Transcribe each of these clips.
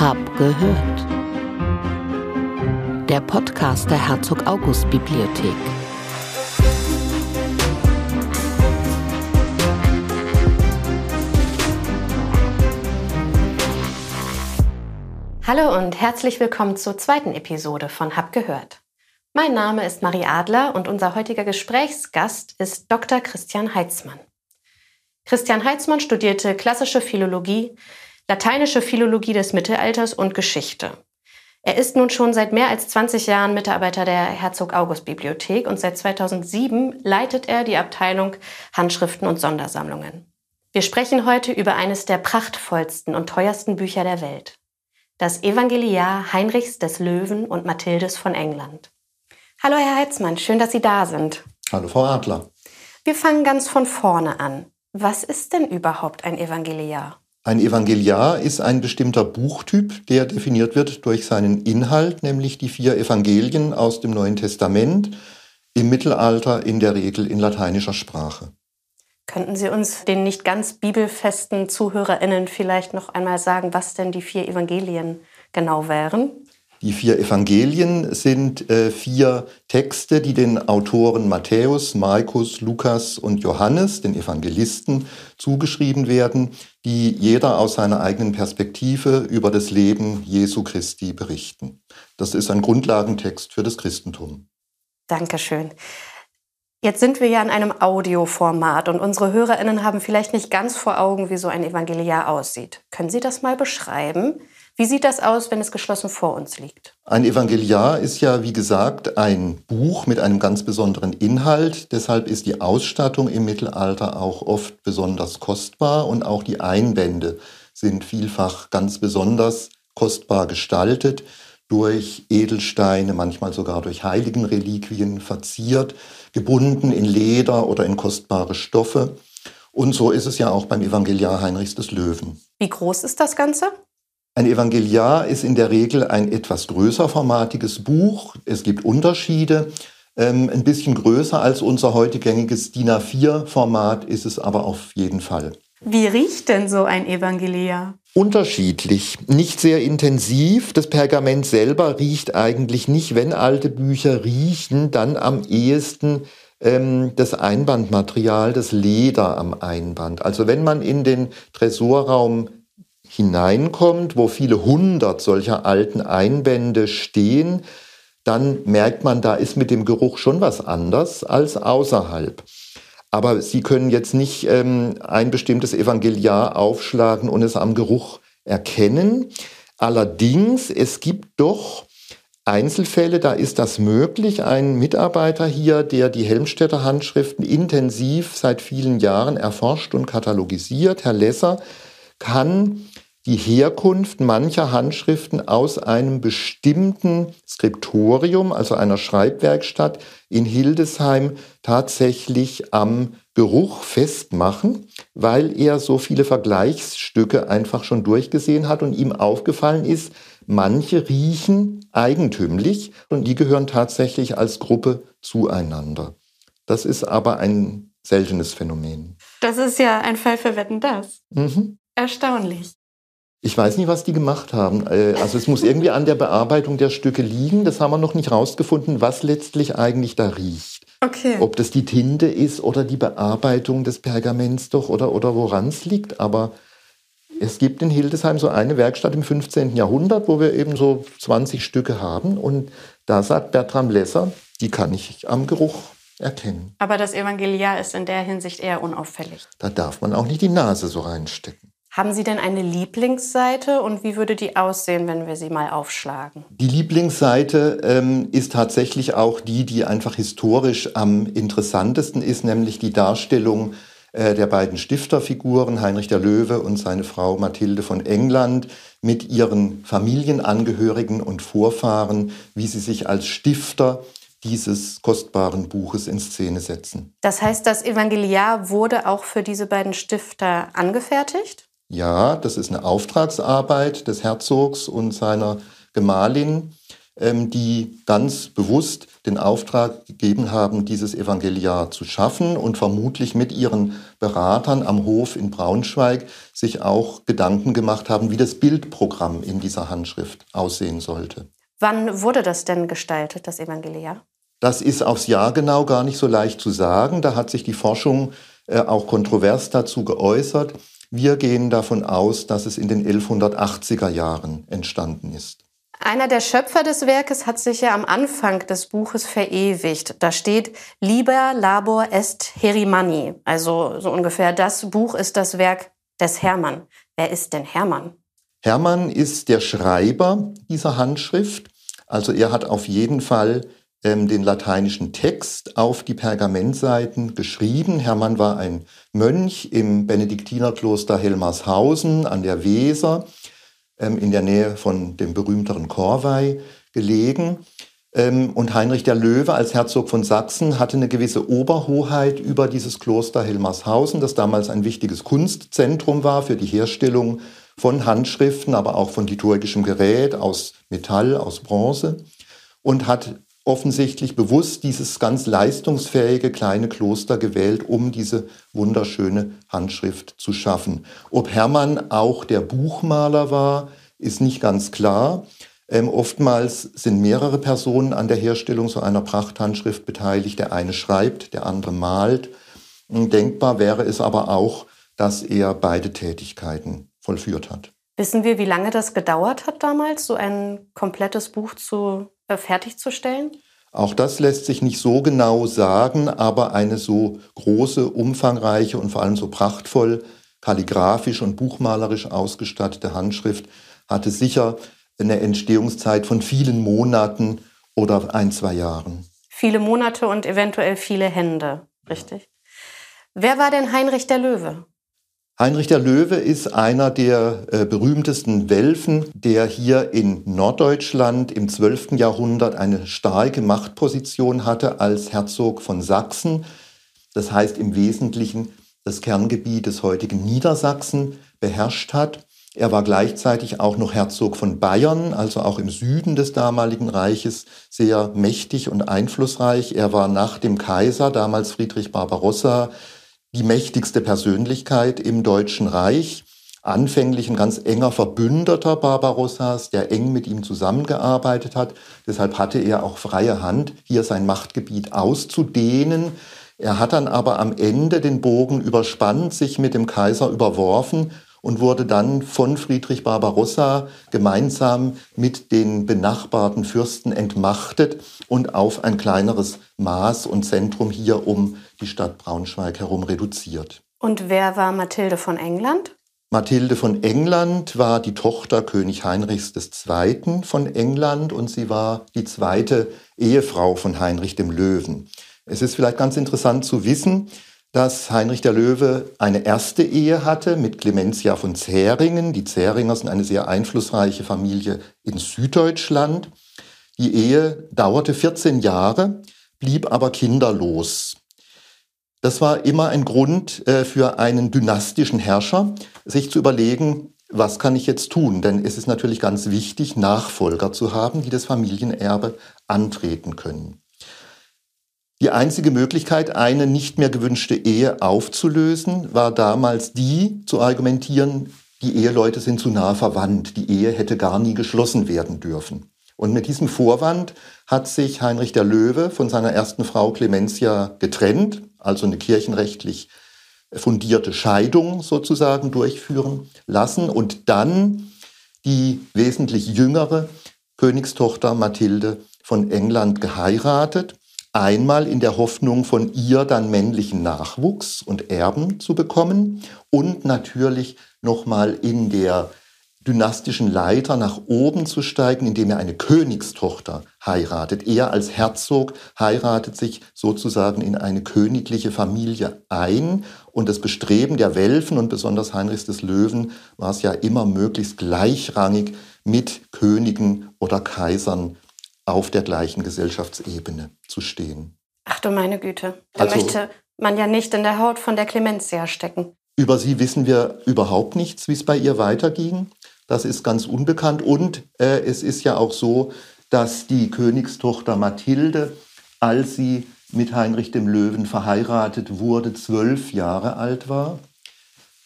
Hab gehört. Der Podcast der Herzog August Bibliothek. Hallo und herzlich willkommen zur zweiten Episode von Hab gehört. Mein Name ist Marie Adler und unser heutiger Gesprächsgast ist Dr. Christian Heitzmann. Christian Heitzmann studierte klassische Philologie, lateinische Philologie des Mittelalters und Geschichte. Er ist nun schon seit mehr als 20 Jahren Mitarbeiter der Herzog August Bibliothek und seit 2007 leitet er die Abteilung Handschriften und Sondersammlungen. Wir sprechen heute über eines der prachtvollsten und teuersten Bücher der Welt das Evangeliar Heinrichs des Löwen und Mathildes von England. Hallo, Herr Heitzmann, schön, dass Sie da sind. Hallo, Frau Adler. Wir fangen ganz von vorne an. Was ist denn überhaupt ein Evangeliar? Ein Evangeliar ist ein bestimmter Buchtyp, der definiert wird durch seinen Inhalt, nämlich die vier Evangelien aus dem Neuen Testament, im Mittelalter in der Regel in lateinischer Sprache. Könnten Sie uns den nicht ganz bibelfesten ZuhörerInnen vielleicht noch einmal sagen, was denn die vier Evangelien genau wären? Die vier Evangelien sind äh, vier Texte, die den Autoren Matthäus, Markus, Lukas und Johannes, den Evangelisten, zugeschrieben werden, die jeder aus seiner eigenen Perspektive über das Leben Jesu Christi berichten. Das ist ein Grundlagentext für das Christentum. Dankeschön. Jetzt sind wir ja in einem Audioformat und unsere Hörerinnen haben vielleicht nicht ganz vor Augen, wie so ein Evangeliar aussieht. Können Sie das mal beschreiben? Wie sieht das aus, wenn es geschlossen vor uns liegt? Ein Evangeliar ist ja, wie gesagt, ein Buch mit einem ganz besonderen Inhalt. Deshalb ist die Ausstattung im Mittelalter auch oft besonders kostbar und auch die Einbände sind vielfach ganz besonders kostbar gestaltet durch Edelsteine, manchmal sogar durch Heiligenreliquien verziert, gebunden in Leder oder in kostbare Stoffe. Und so ist es ja auch beim Evangeliar Heinrichs des Löwen. Wie groß ist das Ganze? Ein Evangeliar ist in der Regel ein etwas größer formatiges Buch. Es gibt Unterschiede. Ähm, ein bisschen größer als unser heute gängiges DIN A4-Format ist es aber auf jeden Fall. Wie riecht denn so ein Evangeliar? Unterschiedlich, nicht sehr intensiv. Das Pergament selber riecht eigentlich nicht. Wenn alte Bücher riechen, dann am ehesten ähm, das Einbandmaterial, das Leder am Einband. Also wenn man in den Tresorraum hineinkommt, wo viele hundert solcher alten Einbände stehen, dann merkt man, da ist mit dem Geruch schon was anders als außerhalb. Aber Sie können jetzt nicht ähm, ein bestimmtes Evangeliar aufschlagen und es am Geruch erkennen. Allerdings, es gibt doch Einzelfälle, da ist das möglich. Ein Mitarbeiter hier, der die Helmstädter Handschriften intensiv seit vielen Jahren erforscht und katalogisiert, Herr Lesser, kann die Herkunft mancher Handschriften aus einem bestimmten Skriptorium, also einer Schreibwerkstatt in Hildesheim, tatsächlich am Geruch festmachen, weil er so viele Vergleichsstücke einfach schon durchgesehen hat und ihm aufgefallen ist, manche riechen eigentümlich und die gehören tatsächlich als Gruppe zueinander. Das ist aber ein seltenes Phänomen. Das ist ja ein Fall für Wetten das. Mhm. Erstaunlich. Ich weiß nicht, was die gemacht haben. Äh, also es muss irgendwie an der Bearbeitung der Stücke liegen. Das haben wir noch nicht rausgefunden, was letztlich eigentlich da riecht. Okay. Ob das die Tinte ist oder die Bearbeitung des Pergaments doch oder, oder woran es liegt. Aber es gibt in Hildesheim so eine Werkstatt im 15. Jahrhundert, wo wir eben so 20 Stücke haben. Und da sagt Bertram Lesser, die kann ich am Geruch erkennen. Aber das Evangeliar ist in der Hinsicht eher unauffällig. Da darf man auch nicht die Nase so reinstecken. Haben Sie denn eine Lieblingsseite und wie würde die aussehen, wenn wir sie mal aufschlagen? Die Lieblingsseite ähm, ist tatsächlich auch die, die einfach historisch am interessantesten ist, nämlich die Darstellung äh, der beiden Stifterfiguren, Heinrich der Löwe und seine Frau Mathilde von England, mit ihren Familienangehörigen und Vorfahren, wie sie sich als Stifter dieses kostbaren Buches in Szene setzen. Das heißt, das Evangeliar wurde auch für diese beiden Stifter angefertigt? Ja, das ist eine Auftragsarbeit des Herzogs und seiner Gemahlin. ähm, die ganz bewusst den Auftrag gegeben haben, dieses Evangeliar zu schaffen und vermutlich mit ihren Beratern am Hof in Braunschweig sich auch Gedanken gemacht haben, wie das Bildprogramm in dieser Handschrift aussehen sollte. Wann wurde das denn gestaltet, das Evangeliar? Das ist aufs Jahr genau gar nicht so leicht zu sagen. Da hat sich die Forschung äh, auch kontrovers dazu geäußert. Wir gehen davon aus, dass es in den 1180er Jahren entstanden ist. Einer der Schöpfer des Werkes hat sich ja am Anfang des Buches verewigt. Da steht Liber labor est Herimanni. Also so ungefähr das Buch ist das Werk des Hermann. Wer ist denn Hermann? Hermann ist der Schreiber dieser Handschrift. Also er hat auf jeden Fall ähm, den lateinischen Text auf die Pergamentseiten geschrieben. Hermann war ein Mönch im Benediktinerkloster Helmarshausen an der Weser ähm, in der Nähe von dem berühmteren Korvei gelegen. Ähm, und Heinrich der Löwe als Herzog von Sachsen hatte eine gewisse Oberhoheit über dieses Kloster Helmarshausen, das damals ein wichtiges Kunstzentrum war für die Herstellung von Handschriften, aber auch von liturgischem Gerät aus Metall, aus Bronze und hat offensichtlich bewusst dieses ganz leistungsfähige kleine Kloster gewählt, um diese wunderschöne Handschrift zu schaffen. Ob Hermann auch der Buchmaler war, ist nicht ganz klar. Ähm, oftmals sind mehrere Personen an der Herstellung so einer Prachthandschrift beteiligt. Der eine schreibt, der andere malt. Denkbar wäre es aber auch, dass er beide Tätigkeiten vollführt hat. Wissen wir, wie lange das gedauert hat damals, so ein komplettes Buch zu fertigzustellen? Auch das lässt sich nicht so genau sagen, aber eine so große, umfangreiche und vor allem so prachtvoll kalligrafisch und buchmalerisch ausgestattete Handschrift hatte sicher eine Entstehungszeit von vielen Monaten oder ein, zwei Jahren. Viele Monate und eventuell viele Hände, richtig? Wer war denn Heinrich der Löwe? Heinrich der Löwe ist einer der äh, berühmtesten Welfen, der hier in Norddeutschland im 12. Jahrhundert eine starke Machtposition hatte als Herzog von Sachsen. Das heißt im Wesentlichen das Kerngebiet des heutigen Niedersachsen beherrscht hat. Er war gleichzeitig auch noch Herzog von Bayern, also auch im Süden des damaligen Reiches sehr mächtig und einflussreich. Er war nach dem Kaiser, damals Friedrich Barbarossa, die mächtigste Persönlichkeit im Deutschen Reich, anfänglich ein ganz enger Verbündeter Barbarossas, der eng mit ihm zusammengearbeitet hat. Deshalb hatte er auch freie Hand, hier sein Machtgebiet auszudehnen. Er hat dann aber am Ende den Bogen überspannt, sich mit dem Kaiser überworfen und wurde dann von Friedrich Barbarossa gemeinsam mit den benachbarten Fürsten entmachtet und auf ein kleineres Maß und Zentrum hier um die Stadt Braunschweig herum reduziert. Und wer war Mathilde von England? Mathilde von England war die Tochter König Heinrichs II. von England und sie war die zweite Ehefrau von Heinrich dem Löwen. Es ist vielleicht ganz interessant zu wissen, dass Heinrich der Löwe eine erste Ehe hatte mit Clementia von Zähringen. Die Zähringer sind eine sehr einflussreiche Familie in Süddeutschland. Die Ehe dauerte 14 Jahre, blieb aber kinderlos. Das war immer ein Grund äh, für einen dynastischen Herrscher, sich zu überlegen, was kann ich jetzt tun? Denn es ist natürlich ganz wichtig, Nachfolger zu haben, die das Familienerbe antreten können. Die einzige Möglichkeit, eine nicht mehr gewünschte Ehe aufzulösen, war damals die, zu argumentieren, die Eheleute sind zu nah verwandt, die Ehe hätte gar nie geschlossen werden dürfen. Und mit diesem Vorwand hat sich Heinrich der Löwe von seiner ersten Frau Clementia getrennt, also eine kirchenrechtlich fundierte Scheidung sozusagen durchführen lassen und dann die wesentlich jüngere Königstochter Mathilde von England geheiratet Einmal in der Hoffnung, von ihr dann männlichen Nachwuchs und Erben zu bekommen und natürlich nochmal in der dynastischen Leiter nach oben zu steigen, indem er eine Königstochter heiratet. Er als Herzog heiratet sich sozusagen in eine königliche Familie ein. Und das Bestreben der Welfen und besonders Heinrichs des Löwen war es ja immer möglichst gleichrangig mit Königen oder Kaisern auf der gleichen Gesellschaftsebene zu stehen. Ach du meine Güte. Da also, möchte man ja nicht in der Haut von der Clementia stecken. Über sie wissen wir überhaupt nichts, wie es bei ihr weiterging. Das ist ganz unbekannt. Und äh, es ist ja auch so, dass die Königstochter Mathilde, als sie mit Heinrich dem Löwen verheiratet wurde, zwölf Jahre alt war.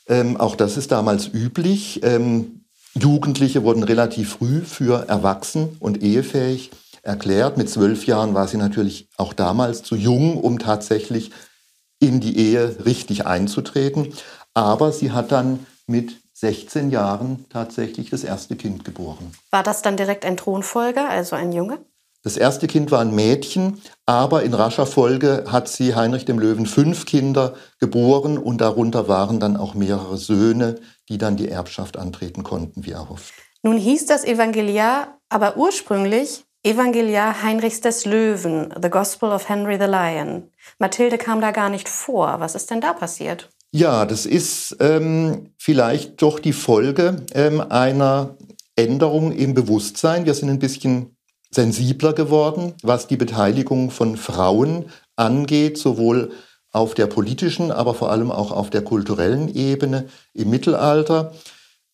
Ähm, auch das ist damals üblich. Ähm, Jugendliche wurden relativ früh für erwachsen und ehefähig erklärt. Mit zwölf Jahren war sie natürlich auch damals zu jung, um tatsächlich in die Ehe richtig einzutreten. Aber sie hat dann mit 16 Jahren tatsächlich das erste Kind geboren. War das dann direkt ein Thronfolger, also ein Junge? Das erste Kind war ein Mädchen, aber in rascher Folge hat sie Heinrich dem Löwen fünf Kinder geboren und darunter waren dann auch mehrere Söhne, die dann die Erbschaft antreten konnten, wie erhofft. Nun hieß das Evangeliar aber ursprünglich Evangeliar Heinrichs des Löwen, The Gospel of Henry the Lion. Mathilde kam da gar nicht vor. Was ist denn da passiert? Ja, das ist ähm, vielleicht doch die Folge ähm, einer Änderung im Bewusstsein. Wir sind ein bisschen sensibler geworden, was die Beteiligung von Frauen angeht, sowohl auf der politischen, aber vor allem auch auf der kulturellen Ebene im Mittelalter.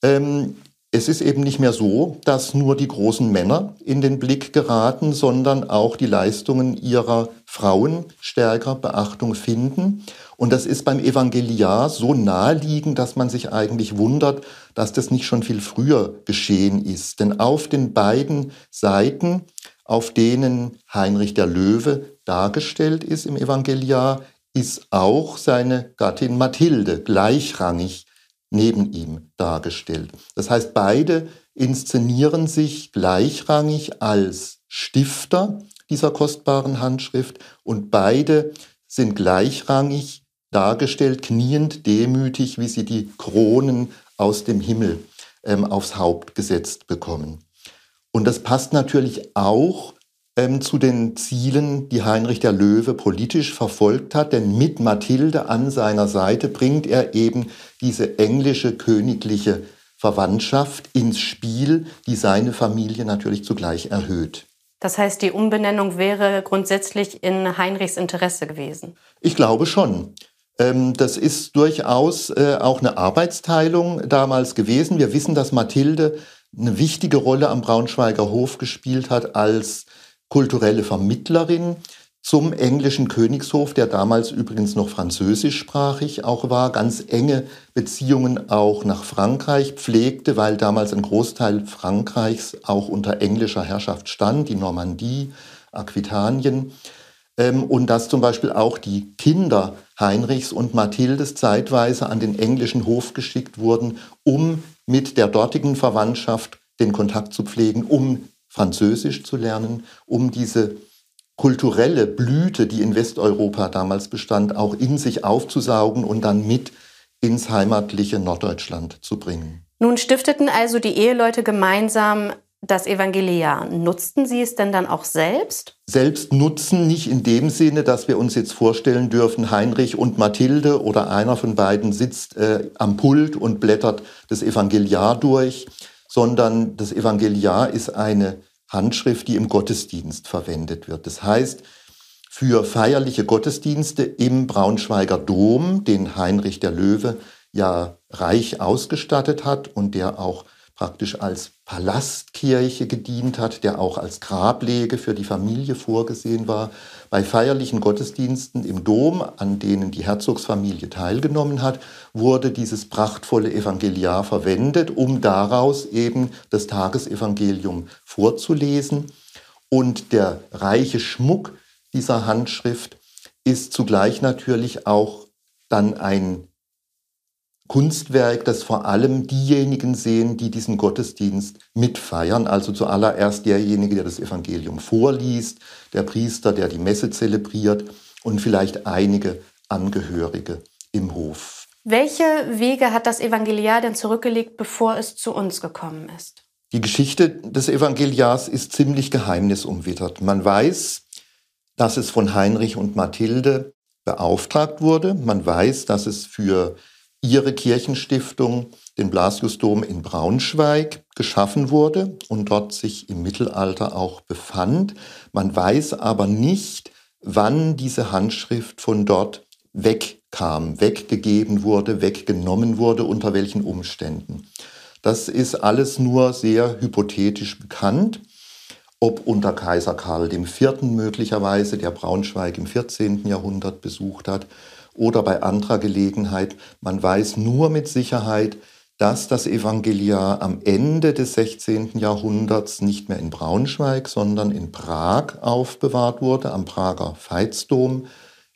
Ähm, es ist eben nicht mehr so, dass nur die großen Männer in den Blick geraten, sondern auch die Leistungen ihrer Frauen stärker Beachtung finden. Und das ist beim Evangeliar so naheliegend, dass man sich eigentlich wundert, dass das nicht schon viel früher geschehen ist. Denn auf den beiden Seiten, auf denen Heinrich der Löwe dargestellt ist im Evangeliar, ist auch seine Gattin Mathilde gleichrangig neben ihm dargestellt. Das heißt, beide inszenieren sich gleichrangig als Stifter dieser kostbaren Handschrift und beide sind gleichrangig dargestellt, kniend, demütig, wie sie die Kronen aus dem Himmel ähm, aufs Haupt gesetzt bekommen. Und das passt natürlich auch ähm, zu den Zielen, die Heinrich der Löwe politisch verfolgt hat, denn mit Mathilde an seiner Seite bringt er eben diese englische königliche Verwandtschaft ins Spiel, die seine Familie natürlich zugleich erhöht. Das heißt, die Umbenennung wäre grundsätzlich in Heinrichs Interesse gewesen? Ich glaube schon. Ähm, das ist durchaus äh, auch eine Arbeitsteilung damals gewesen. Wir wissen, dass Mathilde eine wichtige Rolle am Braunschweiger Hof gespielt hat als kulturelle Vermittlerin zum englischen Königshof, der damals übrigens noch französischsprachig auch war, ganz enge Beziehungen auch nach Frankreich pflegte, weil damals ein Großteil Frankreichs auch unter englischer Herrschaft stand, die Normandie, Aquitanien. Ähm, und dass zum Beispiel auch die Kinder Heinrichs und Mathildes zeitweise an den englischen Hof geschickt wurden, um mit der dortigen Verwandtschaft den Kontakt zu pflegen, um Französisch zu lernen, um diese kulturelle Blüte, die in Westeuropa damals bestand, auch in sich aufzusaugen und dann mit ins heimatliche Norddeutschland zu bringen. Nun stifteten also die Eheleute gemeinsam das Evangeliar. Nutzten Sie es denn dann auch selbst? Selbst nutzen nicht in dem Sinne, dass wir uns jetzt vorstellen dürfen, Heinrich und Mathilde oder einer von beiden sitzt äh, am Pult und blättert das Evangeliar durch, sondern das Evangeliar ist eine Handschrift, die im Gottesdienst verwendet wird. Das heißt, für feierliche Gottesdienste im Braunschweiger Dom, den Heinrich der Löwe ja reich ausgestattet hat und der auch praktisch als Palastkirche gedient hat, der auch als Grablege für die Familie vorgesehen war. Bei feierlichen Gottesdiensten im Dom, an denen die Herzogsfamilie teilgenommen hat, wurde dieses prachtvolle Evangeliar verwendet, um daraus eben das Tagesevangelium vorzulesen. Und der reiche Schmuck dieser Handschrift ist zugleich natürlich auch dann ein Kunstwerk, das vor allem diejenigen sehen, die diesen Gottesdienst mitfeiern. Also zuallererst derjenige, der das Evangelium vorliest, der Priester, der die Messe zelebriert und vielleicht einige Angehörige im Hof. Welche Wege hat das Evangeliar denn zurückgelegt, bevor es zu uns gekommen ist? Die Geschichte des Evangeliars ist ziemlich geheimnisumwittert. Man weiß, dass es von Heinrich und Mathilde beauftragt wurde. Man weiß, dass es für ihre Kirchenstiftung, den Blasiusdom in Braunschweig, geschaffen wurde und dort sich im Mittelalter auch befand. Man weiß aber nicht, wann diese Handschrift von dort wegkam, weggegeben wurde, weggenommen wurde, unter welchen Umständen. Das ist alles nur sehr hypothetisch bekannt. ob unter Kaiser Karl IV. möglicherweise, der Braunschweig im 14. Jahrhundert besucht hat, oder bei anderer Gelegenheit. Man weiß nur mit Sicherheit, dass das Evangeliar am Ende des 16. Jahrhunderts nicht mehr in Braunschweig, sondern in Prag aufbewahrt wurde, am Prager Veitsdom,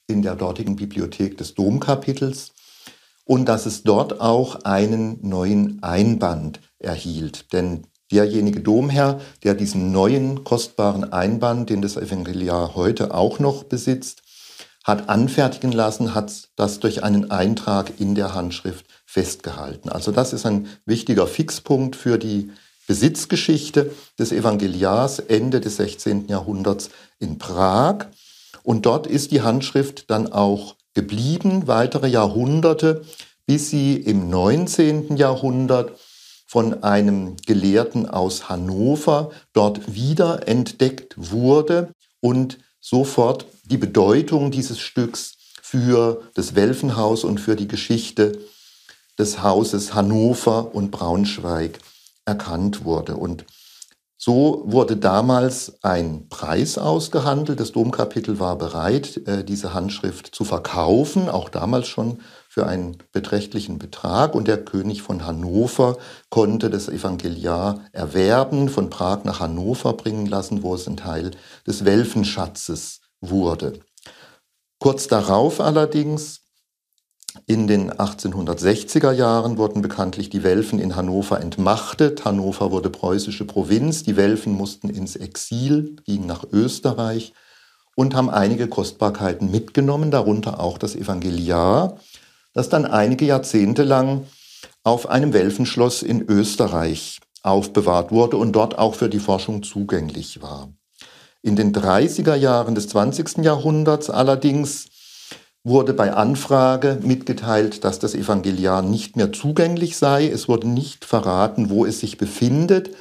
in der dortigen Bibliothek des Domkapitels und dass es dort auch einen neuen Einband erhielt. Denn derjenige Domherr, der diesen neuen kostbaren Einband, den das Evangeliar heute auch noch besitzt, hat anfertigen lassen, hat das durch einen Eintrag in der Handschrift festgehalten. Also das ist ein wichtiger Fixpunkt für die Besitzgeschichte des Evangeliars Ende des 16. Jahrhunderts in Prag. Und dort ist die Handschrift dann auch geblieben, weitere Jahrhunderte, bis sie im 19. Jahrhundert von einem Gelehrten aus Hannover dort wieder entdeckt wurde und sofort die Bedeutung dieses Stücks für das Welfenhaus und für die Geschichte des Hauses Hannover und Braunschweig erkannt wurde. Und so wurde damals ein Preis ausgehandelt. Das Domkapitel war bereit, äh, diese Handschrift zu verkaufen, auch damals schon für einen beträchtlichen Betrag. Und der König von Hannover konnte das Evangeliar erwerben, von Prag nach Hannover bringen lassen, wo es ein Teil des Welfenschatzes wurde. Kurz darauf allerdings in den 1860er Jahren wurden bekanntlich die Welfen in Hannover entmachtet. Hannover wurde preußische Provinz. Die Welfen mussten ins Exil, gingen nach Österreich und haben einige Kostbarkeiten mitgenommen, darunter auch das Evangeliar, das dann einige Jahrzehnte lang auf einem Welfenschloss in Österreich aufbewahrt wurde und dort auch für die Forschung zugänglich war. In den 30er Jahren des 20. Jahrhunderts allerdings wurde bei Anfrage mitgeteilt, dass das Evangeliar nicht mehr zugänglich sei. Es wurde nicht verraten, wo es sich befindet.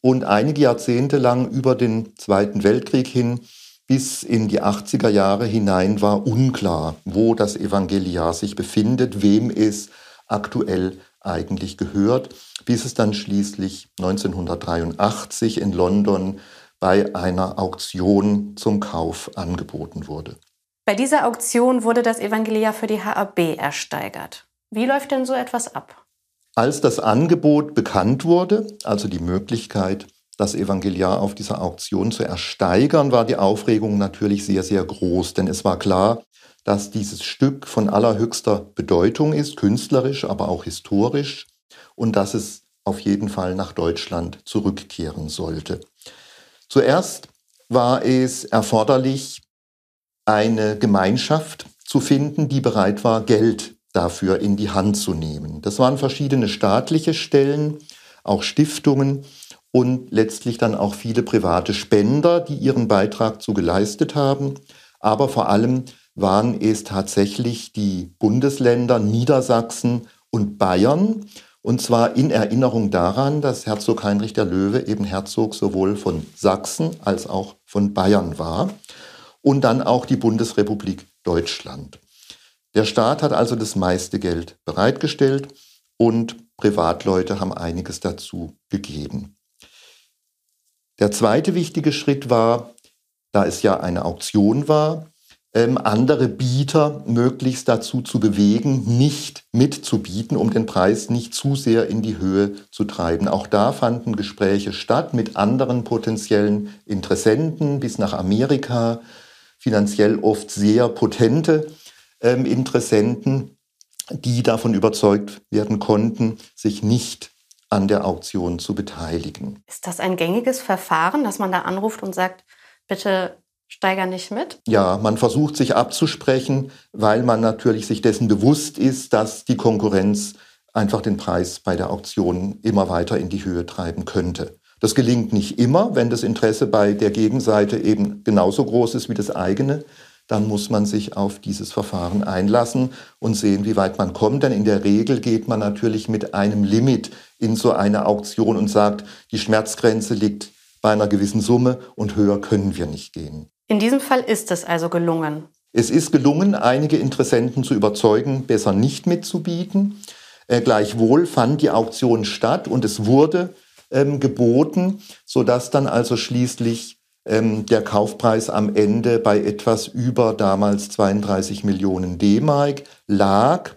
Und einige Jahrzehnte lang über den Zweiten Weltkrieg hin bis in die 80er Jahre hinein war unklar, wo das Evangeliar sich befindet, wem es aktuell eigentlich gehört, bis es dann schließlich 1983 in London bei einer Auktion zum Kauf angeboten wurde. Bei dieser Auktion wurde das Evangeliar für die HAB ersteigert. Wie läuft denn so etwas ab? Als das Angebot bekannt wurde, also die Möglichkeit, das Evangeliar auf dieser Auktion zu ersteigern, war die Aufregung natürlich sehr, sehr groß, denn es war klar, dass dieses Stück von allerhöchster Bedeutung ist, künstlerisch, aber auch historisch, und dass es auf jeden Fall nach Deutschland zurückkehren sollte. Zuerst war es erforderlich, eine Gemeinschaft zu finden, die bereit war, Geld dafür in die Hand zu nehmen. Das waren verschiedene staatliche Stellen, auch Stiftungen und letztlich dann auch viele private Spender, die ihren Beitrag zu geleistet haben. Aber vor allem waren es tatsächlich die Bundesländer Niedersachsen und Bayern. Und zwar in Erinnerung daran, dass Herzog Heinrich der Löwe eben Herzog sowohl von Sachsen als auch von Bayern war und dann auch die Bundesrepublik Deutschland. Der Staat hat also das meiste Geld bereitgestellt und Privatleute haben einiges dazu gegeben. Der zweite wichtige Schritt war, da es ja eine Auktion war, ähm, andere Bieter möglichst dazu zu bewegen, nicht mitzubieten, um den Preis nicht zu sehr in die Höhe zu treiben. Auch da fanden Gespräche statt mit anderen potenziellen Interessenten bis nach Amerika, finanziell oft sehr potente ähm, Interessenten, die davon überzeugt werden konnten, sich nicht an der Auktion zu beteiligen. Ist das ein gängiges Verfahren, dass man da anruft und sagt, bitte steiger nicht mit? Ja, man versucht sich abzusprechen, weil man natürlich sich dessen bewusst ist, dass die Konkurrenz einfach den Preis bei der Auktion immer weiter in die Höhe treiben könnte. Das gelingt nicht immer, wenn das Interesse bei der Gegenseite eben genauso groß ist wie das eigene. Dann muss man sich auf dieses Verfahren einlassen und sehen, wie weit man kommt. Denn in der Regel geht man natürlich mit einem Limit in so eine Auktion und sagt, die Schmerzgrenze liegt bei einer gewissen Summe und höher können wir nicht gehen. In diesem Fall ist es also gelungen. Es ist gelungen, einige Interessenten zu überzeugen, besser nicht mitzubieten. Äh, gleichwohl fand die Auktion statt und es wurde ähm, geboten, sodass dann also schließlich ähm, der Kaufpreis am Ende bei etwas über damals 32 Millionen D-Mark lag.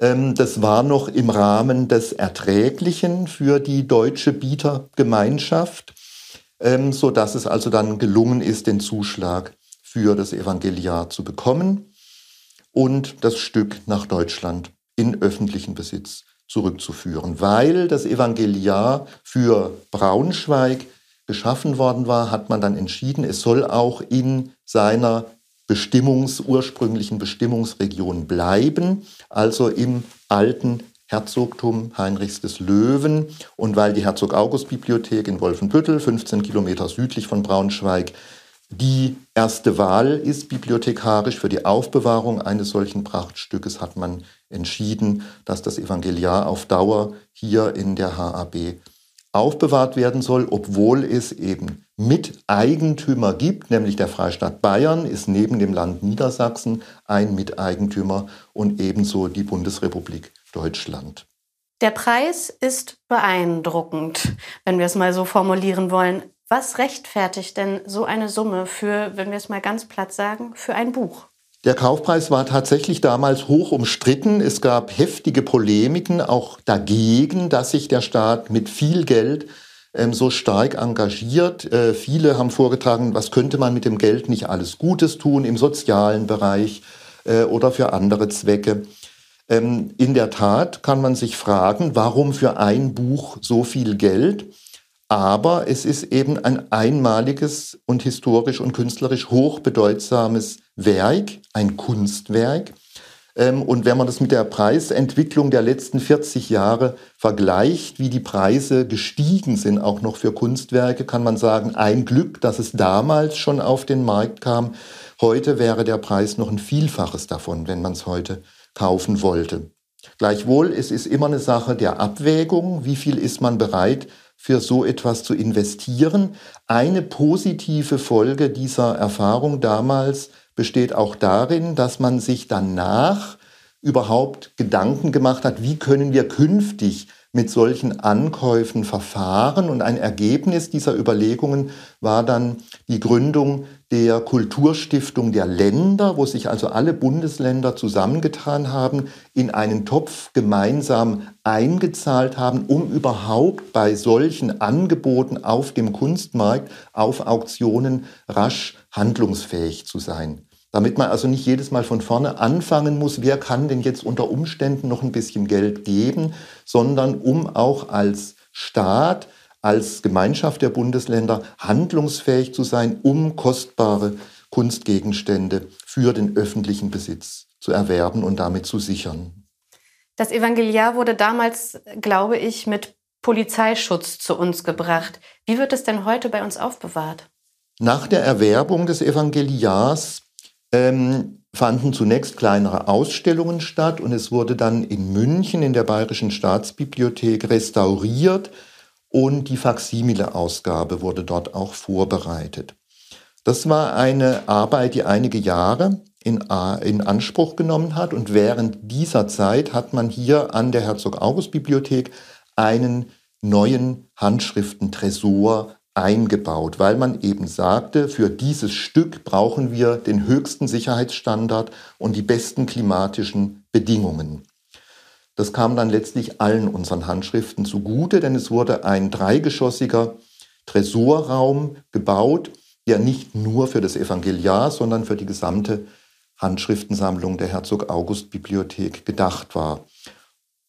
Ähm, das war noch im Rahmen des Erträglichen für die deutsche Bietergemeinschaft, ähm, sodass es also dann gelungen ist, den Zuschlag für das Evangeliar zu bekommen und das Stück nach Deutschland in öffentlichen Besitz zurückzuführen, weil das Evangeliar für Braunschweig geschaffen worden war, hat man dann entschieden, es soll auch in seiner Bestimmungs, ursprünglichen Bestimmungsregion bleiben, also im alten Herzogtum Heinrichs des Löwen. Und weil die Herzog-August-Bibliothek in Wolfenbüttel, 15 Kilometer südlich von Braunschweig, die erste Wahl ist bibliothekarisch für die Aufbewahrung eines solchen Prachtstückes, hat man entschieden, dass das Evangeliar auf Dauer hier in der HAB aufbewahrt werden soll, obwohl es eben Miteigentümer gibt, nämlich der Freistaat Bayern ist neben dem Land Niedersachsen ein Miteigentümer und ebenso die Bundesrepublik Deutschland. Der Preis ist beeindruckend, wenn wir es mal so formulieren wollen. Was rechtfertigt denn so eine Summe für, wenn wir es mal ganz platt sagen, für ein Buch? Der Kaufpreis war tatsächlich damals hoch umstritten. Es gab heftige Polemiken auch dagegen, dass sich der Staat mit viel Geld ähm, so stark engagiert. Äh, viele haben vorgetragen, was könnte man mit dem Geld nicht alles Gutes tun im sozialen Bereich äh, oder für andere Zwecke. Ähm, in der Tat kann man sich fragen, warum für ein Buch so viel Geld? Aber es ist eben ein einmaliges und historisch und künstlerisch hochbedeutsames Werk, ein Kunstwerk. Ähm, und wenn man das mit der Preisentwicklung der letzten 40 Jahre vergleicht, wie die Preise gestiegen sind, auch noch für Kunstwerke, kann man sagen, ein Glück, dass es damals schon auf den Markt kam. Heute wäre der Preis noch ein Vielfaches davon, wenn man es heute kaufen wollte. Gleichwohl, es ist immer eine Sache der Abwägung, wie viel ist man bereit für so etwas zu investieren. Eine positive Folge dieser Erfahrung damals besteht auch darin, dass man sich danach überhaupt Gedanken gemacht hat, wie können wir künftig mit solchen Ankäufen verfahren. Und ein Ergebnis dieser Überlegungen war dann die Gründung der Kulturstiftung der Länder, wo sich also alle Bundesländer zusammengetan haben, in einen Topf gemeinsam eingezahlt haben, um überhaupt bei solchen Angeboten auf dem Kunstmarkt, auf Auktionen rasch handlungsfähig zu sein. Damit man also nicht jedes Mal von vorne anfangen muss, wer kann denn jetzt unter Umständen noch ein bisschen Geld geben, sondern um auch als Staat, als Gemeinschaft der Bundesländer handlungsfähig zu sein, um kostbare Kunstgegenstände für den öffentlichen Besitz zu erwerben und damit zu sichern. Das Evangeliar wurde damals, glaube ich, mit Polizeischutz zu uns gebracht. Wie wird es denn heute bei uns aufbewahrt? Nach der Erwerbung des Evangeliars ähm, fanden zunächst kleinere Ausstellungen statt und es wurde dann in München in der Bayerischen Staatsbibliothek restauriert und die Faksimile-Ausgabe wurde dort auch vorbereitet. Das war eine Arbeit, die einige Jahre in, in, Anspruch genommen hat und während dieser Zeit hat man hier an der Herzog-August-Bibliothek einen neuen Handschriftentresor eingebaut, weil man eben sagte, für dieses Stück brauchen wir den höchsten Sicherheitsstandard und die besten klimatischen Bedingungen. Das kam dann letztlich allen unseren Handschriften zugute, denn es wurde ein dreigeschossiger Tresorraum gebaut, der nicht nur für das Evangeliar, sondern für die gesamte Handschriftensammlung der Herzog August Bibliothek gedacht war.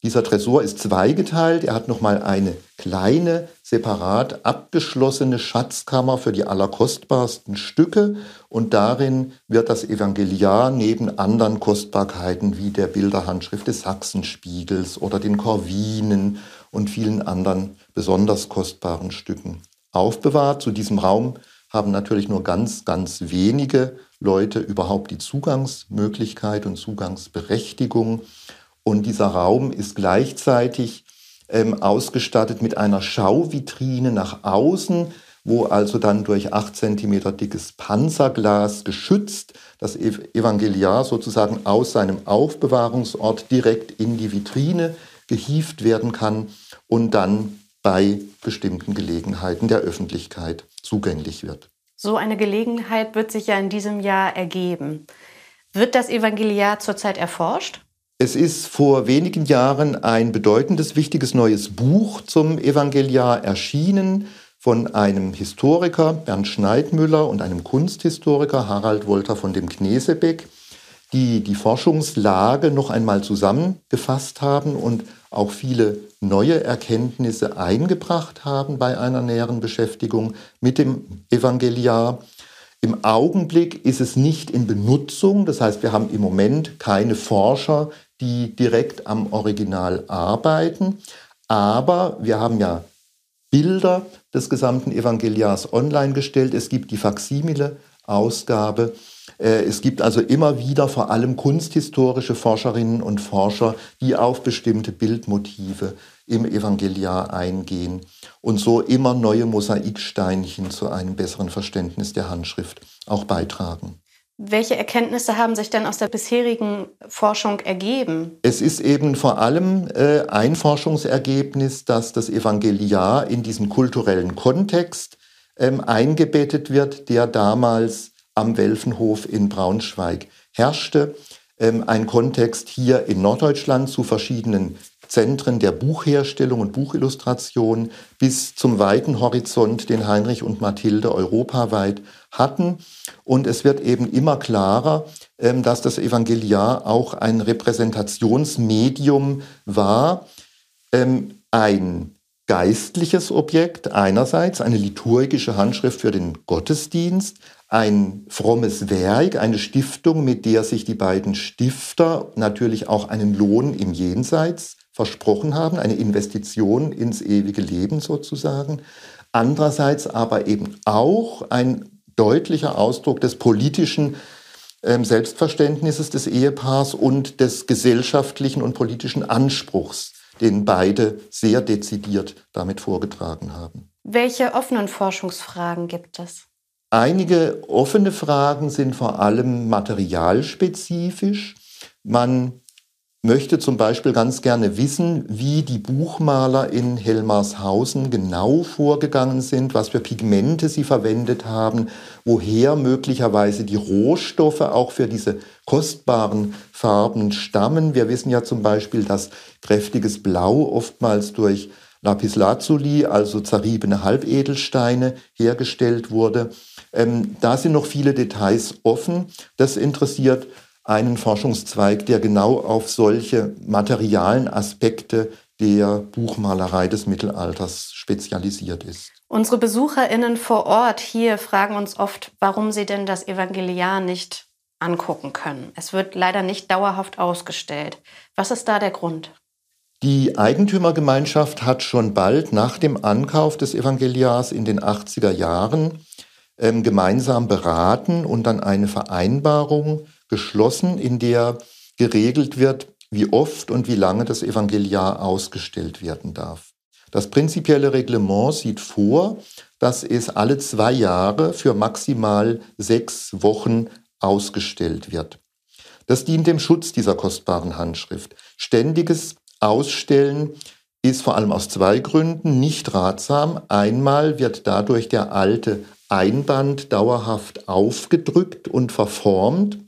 Dieser Tresor ist zweigeteilt. Er hat nochmal eine kleine, separat abgeschlossene Schatzkammer für die allerkostbarsten Stücke. Und darin wird das Evangeliar neben anderen Kostbarkeiten wie der Bilderhandschrift des Sachsenspiegels oder den Corvinen und vielen anderen besonders kostbaren Stücken aufbewahrt. Zu diesem Raum haben natürlich nur ganz, ganz wenige Leute überhaupt die Zugangsmöglichkeit und Zugangsberechtigung. Und dieser Raum ist gleichzeitig ähm, ausgestattet mit einer Schauvitrine nach außen, wo also dann durch acht Zentimeter dickes Panzerglas geschützt das Evangeliar sozusagen aus seinem Aufbewahrungsort direkt in die Vitrine gehieft werden kann und dann bei bestimmten Gelegenheiten der Öffentlichkeit zugänglich wird. So eine Gelegenheit wird sich ja in diesem Jahr ergeben. Wird das Evangeliar zurzeit erforscht? Es ist vor wenigen Jahren ein bedeutendes, wichtiges neues Buch zum Evangeliar erschienen von einem Historiker, Bernd Schneidmüller, und einem Kunsthistoriker, Harald Wolter von dem Knesebeck, die die Forschungslage noch einmal zusammengefasst haben und auch viele neue Erkenntnisse eingebracht haben bei einer näheren Beschäftigung mit dem Evangeliar. Im Augenblick ist es nicht in Benutzung, das heißt, wir haben im Moment keine Forscher, die direkt am Original arbeiten, aber wir haben ja Bilder des gesamten Evangeliars online gestellt. Es gibt die Faximile-Ausgabe. Äh, es gibt also immer wieder vor allem kunsthistorische Forscherinnen und Forscher, die auf bestimmte Bildmotive im Evangeliar eingehen und so immer neue Mosaiksteinchen zu einem besseren Verständnis der Handschrift auch beitragen. Welche Erkenntnisse haben sich denn aus der bisherigen Forschung ergeben? Es ist eben vor allem äh, ein Forschungsergebnis, dass das Evangeliar in diesen kulturellen Kontext ähm, eingebettet wird, der damals am Welfenhof in Braunschweig herrschte. Ähm, ein Kontext hier in Norddeutschland zu verschiedenen Zentren der Buchherstellung und Buchillustration bis zum weiten Horizont, den Heinrich und Mathilde europaweit hatten. Und es wird eben immer klarer, ähm, dass das Evangeliar auch ein Repräsentationsmedium war, ähm, ein geistliches Objekt einerseits, eine liturgische Handschrift für den Gottesdienst, ein frommes Werk, eine Stiftung, mit der sich die beiden Stifter natürlich auch einen Lohn im Jenseits versprochen haben, eine Investition ins ewige Leben sozusagen. Andererseits aber eben auch ein deutlicher Ausdruck des politischen ähm, Selbstverständnisses des Ehepaars und des gesellschaftlichen und politischen Anspruchs, den beide sehr dezidiert damit vorgetragen haben. Welche offenen Forschungsfragen gibt es? Einige offene Fragen sind vor allem materialspezifisch. Man möchte zum Beispiel ganz gerne wissen, wie die Buchmaler in Helmarshausen genau vorgegangen sind, was für Pigmente sie verwendet haben, woher möglicherweise die Rohstoffe auch für diese kostbaren Farben stammen. Wir wissen ja zum Beispiel, dass kräftiges Blau oftmals durch Lapislazuli, also zerriebene Halbedelsteine, hergestellt wurde. Ähm, da sind noch viele Details offen. Das interessiert einen Forschungszweig, der genau auf solche materialen Aspekte der Buchmalerei des Mittelalters spezialisiert ist. Unsere Besucherinnen vor Ort hier fragen uns oft, warum sie denn das Evangeliar nicht angucken können. Es wird leider nicht dauerhaft ausgestellt. Was ist da der Grund? Die Eigentümergemeinschaft hat schon bald nach dem Ankauf des Evangeliars in den 80er Jahren ähm, gemeinsam beraten und dann eine Vereinbarung geschlossen, in der geregelt wird, wie oft und wie lange das Evangeliar ausgestellt werden darf. Das prinzipielle Reglement sieht vor, dass es alle zwei Jahre für maximal sechs Wochen ausgestellt wird. Das dient dem Schutz dieser kostbaren Handschrift. Ständiges Ausstellen ist vor allem aus zwei Gründen nicht ratsam. Einmal wird dadurch der alte Einband dauerhaft aufgedrückt und verformt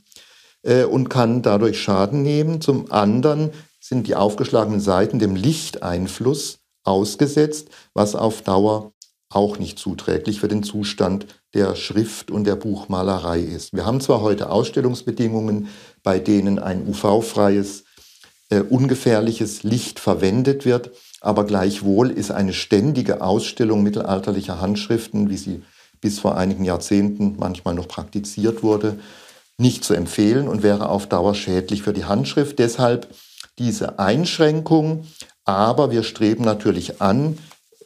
äh, und kann dadurch Schaden nehmen. Zum anderen sind die aufgeschlagenen Seiten dem Lichteinfluss ausgesetzt, was auf Dauer auch nicht zuträglich für den Zustand der Schrift und der Buchmalerei ist. Wir haben zwar heute Ausstellungsbedingungen, bei denen ein UV-freies, äh, ungefährliches Licht verwendet wird, aber gleichwohl ist eine ständige Ausstellung mittelalterlicher Handschriften, wie sie bis vor einigen Jahrzehnten manchmal noch praktiziert wurde, nicht zu empfehlen und wäre auf Dauer schädlich für die Handschrift. Deshalb diese Einschränkung. Aber wir streben natürlich an,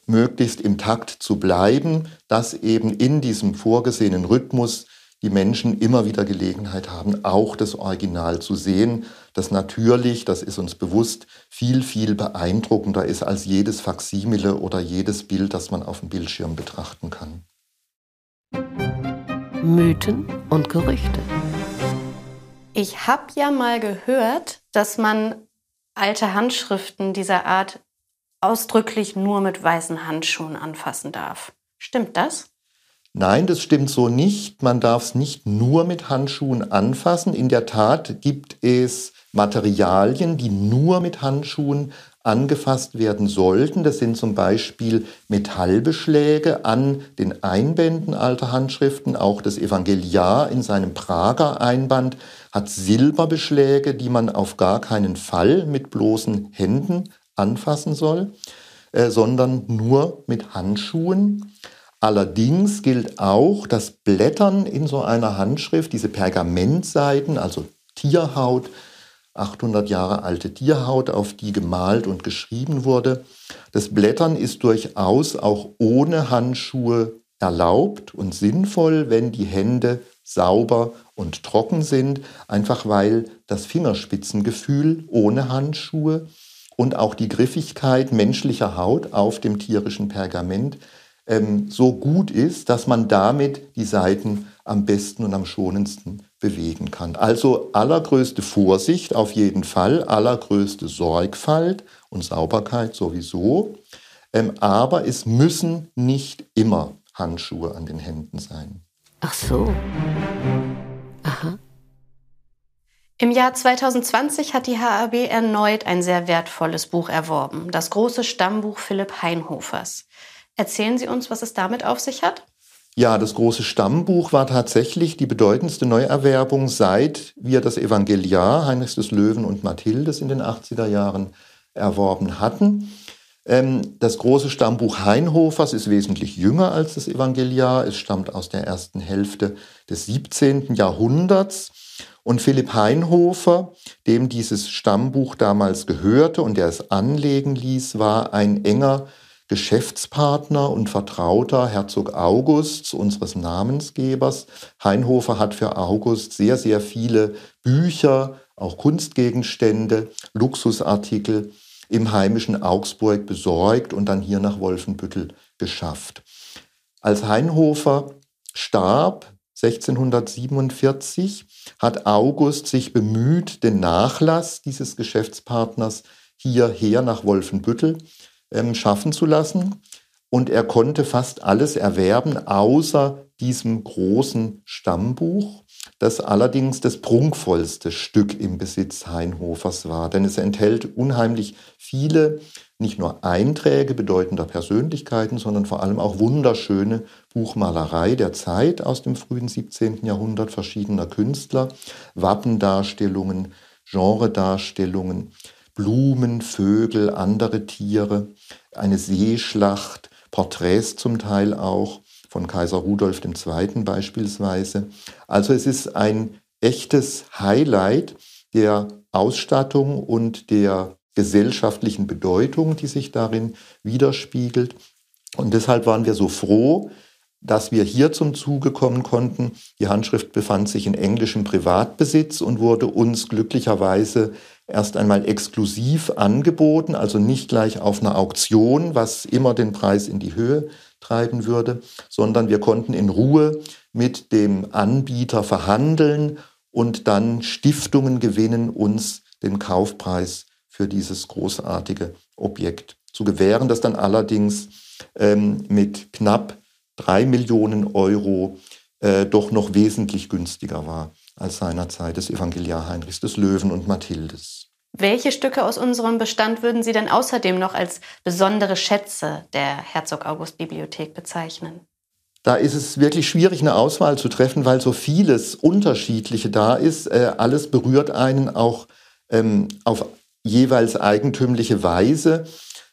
möglichst im Takt zu bleiben, dass eben in diesem vorgesehenen Rhythmus die Menschen immer wieder Gelegenheit haben, auch das Original zu sehen, das natürlich, das ist uns bewusst, viel, viel beeindruckender ist als jedes Faksimile oder jedes Bild, das man auf dem Bildschirm betrachten kann. Mythen und Gerüchte. Ich habe ja mal gehört, dass man alte Handschriften dieser Art ausdrücklich nur mit weißen Handschuhen anfassen darf. Stimmt das? Nein, das stimmt so nicht. Man darf es nicht nur mit Handschuhen anfassen. In der Tat gibt es Materialien, die nur mit Handschuhen angefasst werden sollten. Das sind zum Beispiel Metallbeschläge an den Einbänden alter Handschriften. Auch das Evangeliar in seinem Prager Einband hat Silberbeschläge, die man auf gar keinen Fall mit bloßen Händen anfassen soll, äh, sondern nur mit Handschuhen. Allerdings gilt auch, dass Blättern in so einer Handschrift, diese Pergamentseiten, also Tierhaut, 800 Jahre alte Tierhaut, auf die gemalt und geschrieben wurde. Das Blättern ist durchaus auch ohne Handschuhe erlaubt und sinnvoll, wenn die Hände sauber und trocken sind, einfach weil das Fingerspitzengefühl ohne Handschuhe und auch die Griffigkeit menschlicher Haut auf dem tierischen Pergament ähm, so gut ist, dass man damit die Seiten am besten und am schonendsten bewegen kann. Also allergrößte Vorsicht auf jeden Fall, allergrößte Sorgfalt und Sauberkeit sowieso. Ähm, aber es müssen nicht immer Handschuhe an den Händen sein. Ach so. Aha. Im Jahr 2020 hat die HAB erneut ein sehr wertvolles Buch erworben, das große Stammbuch Philipp Heinhofers. Erzählen Sie uns, was es damit auf sich hat? Ja, das große Stammbuch war tatsächlich die bedeutendste Neuerwerbung, seit wir das Evangeliar Heinrichs des Löwen und Mathildes in den 80er Jahren erworben hatten. Ähm, das große Stammbuch Heinhofers ist wesentlich jünger als das Evangeliar. Es stammt aus der ersten Hälfte des 17. Jahrhunderts. Und Philipp Heinhofer, dem dieses Stammbuch damals gehörte und der es anlegen ließ, war ein enger Geschäftspartner und Vertrauter Herzog Augusts, unseres Namensgebers. Heinhofer hat für August sehr, sehr viele Bücher, auch Kunstgegenstände, Luxusartikel im heimischen Augsburg besorgt und dann hier nach Wolfenbüttel geschafft. Als Heinhofer starb 1647, hat August sich bemüht, den Nachlass dieses Geschäftspartners hierher nach Wolfenbüttel ähm, schaffen zu lassen. Und er konnte fast alles erwerben, außer diesem großen Stammbuch, das allerdings das prunkvollste Stück im Besitz Heinhofers war. Denn es enthält unheimlich viele, nicht nur Einträge bedeutender Persönlichkeiten, sondern vor allem auch wunderschöne Buchmalerei der Zeit aus dem frühen 17. Jahrhundert verschiedener Künstler, Wappendarstellungen, Genredarstellungen. Blumen, Vögel, andere Tiere, eine Seeschlacht, Porträts zum Teil auch von Kaiser Rudolf II. beispielsweise. Also es ist ein echtes Highlight der Ausstattung und der gesellschaftlichen Bedeutung, die sich darin widerspiegelt. Und deshalb waren wir so froh, dass wir hier zum Zuge kommen konnten. Die Handschrift befand sich in englischem Privatbesitz und wurde uns glücklicherweise erst einmal exklusiv angeboten, also nicht gleich auf einer Auktion, was immer den Preis in die Höhe treiben würde, sondern wir konnten in Ruhe mit dem Anbieter verhandeln und dann Stiftungen gewinnen, uns den Kaufpreis für dieses großartige Objekt zu gewähren, das dann allerdings ähm, mit knapp drei Millionen Euro äh, doch noch wesentlich günstiger war als seinerzeit des Evangeliar Heinrichs des Löwen und Mathildes. Welche Stücke aus unserem Bestand würden Sie denn außerdem noch als besondere Schätze der Herzog August Bibliothek bezeichnen? Da ist es wirklich schwierig, eine Auswahl zu treffen, weil so vieles Unterschiedliche da ist. Äh, alles berührt einen auch ähm, auf jeweils eigentümliche Weise.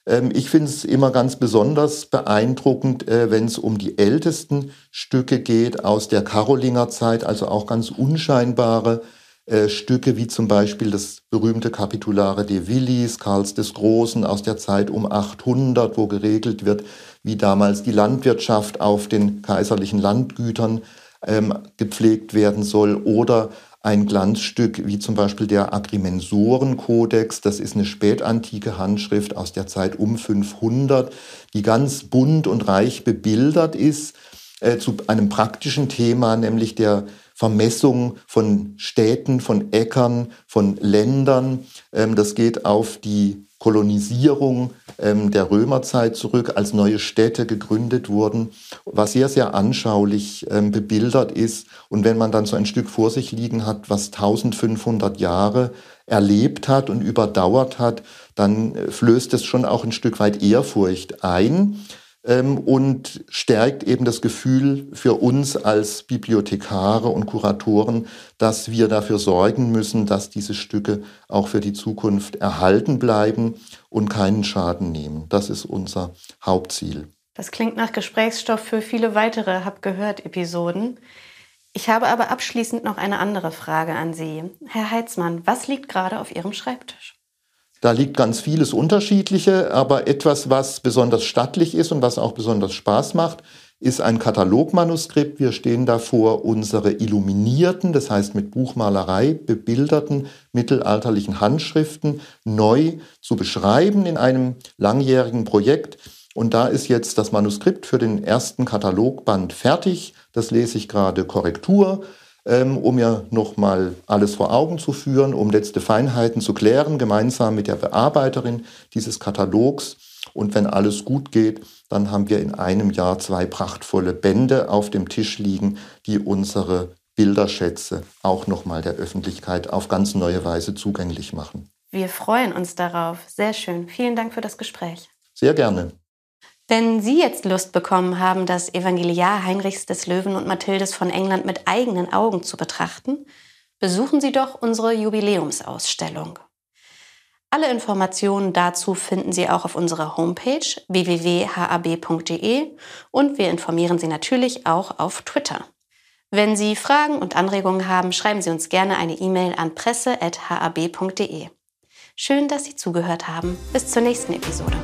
Ähm, ich finde es immer ganz besonders beeindruckend, äh, wenn es um die ältesten Stücke geht aus der Karolingerzeit, also auch ganz unscheinbare äh, Stücke wie zum Beispiel das berühmte Capitulare de Villis, Karls des Großen aus der Zeit um 800, wo geregelt wird, wie damals die Landwirtschaft auf den kaiserlichen Landgütern ähm, gepflegt werden soll oder ein Glanzstück wie zum Beispiel der Agrimensorenkodex. Das ist eine spätantike Handschrift aus der Zeit um 500, die ganz bunt und reich bebildert ist äh, zu einem praktischen Thema, nämlich der Vermessung von Städten, von Äckern, von Ländern. Ähm, das geht auf die Kolonisierung ähm, der Römerzeit zurück, als neue Städte gegründet wurden, was sehr, sehr anschaulich ähm, bebildert ist. Und wenn man dann so ein Stück vor sich liegen hat, was 1500 Jahre erlebt hat und überdauert hat, dann äh, flößt es schon auch ein Stück weit Ehrfurcht ein ähm, und stärkt eben das Gefühl für uns als Bibliothekare und Kuratoren, dass wir dafür sorgen müssen, dass diese Stücke auch für die Zukunft erhalten bleiben und keinen Schaden nehmen. Das ist unser Hauptziel. Das klingt nach Gesprächsstoff für viele weitere Hab gehört Episoden. Ich habe aber abschließend noch eine andere Frage an Sie. Herr Heitzmann, was liegt gerade auf Ihrem Schreibtisch? Da liegt ganz vieles Unterschiedliche, aber etwas, was besonders stattlich ist und was auch besonders Spaß macht, ist ein Katalogmanuskript. Wir stehen davor, unsere illuminierten, das heißt mit Buchmalerei bebilderten mittelalterlichen Handschriften neu zu beschreiben in einem langjährigen Projekt. Und da ist jetzt das Manuskript für den ersten Katalogband fertig. Das lese ich gerade Korrektur ähm, um mir nochmal alles vor Augen zu führen, um letzte Feinheiten zu klären, gemeinsam mit der Bearbeiterin dieses Katalogs. Und wenn alles gut geht, dann haben wir in einem Jahr zwei prachtvolle Bände auf dem Tisch liegen, die unsere Bilderschätze auch nochmal der Öffentlichkeit auf ganz neue Weise zugänglich machen. Wir freuen uns darauf. Sehr schön. Vielen Dank für das Gespräch. Sehr gerne. Wenn Sie jetzt Lust bekommen haben, das Evangeliar Heinrichs des Löwen und Mathildes von England mit eigenen Augen zu betrachten, besuchen Sie doch unsere Jubiläumsausstellung. Alle Informationen dazu finden Sie auch auf unserer Homepage www.hab.de und wir informieren Sie natürlich auch auf Twitter. Wenn Sie Fragen und Anregungen haben, schreiben Sie uns gerne eine E-Mail an presse.hab.de. Schön, dass Sie zugehört haben. Bis zur nächsten Episode.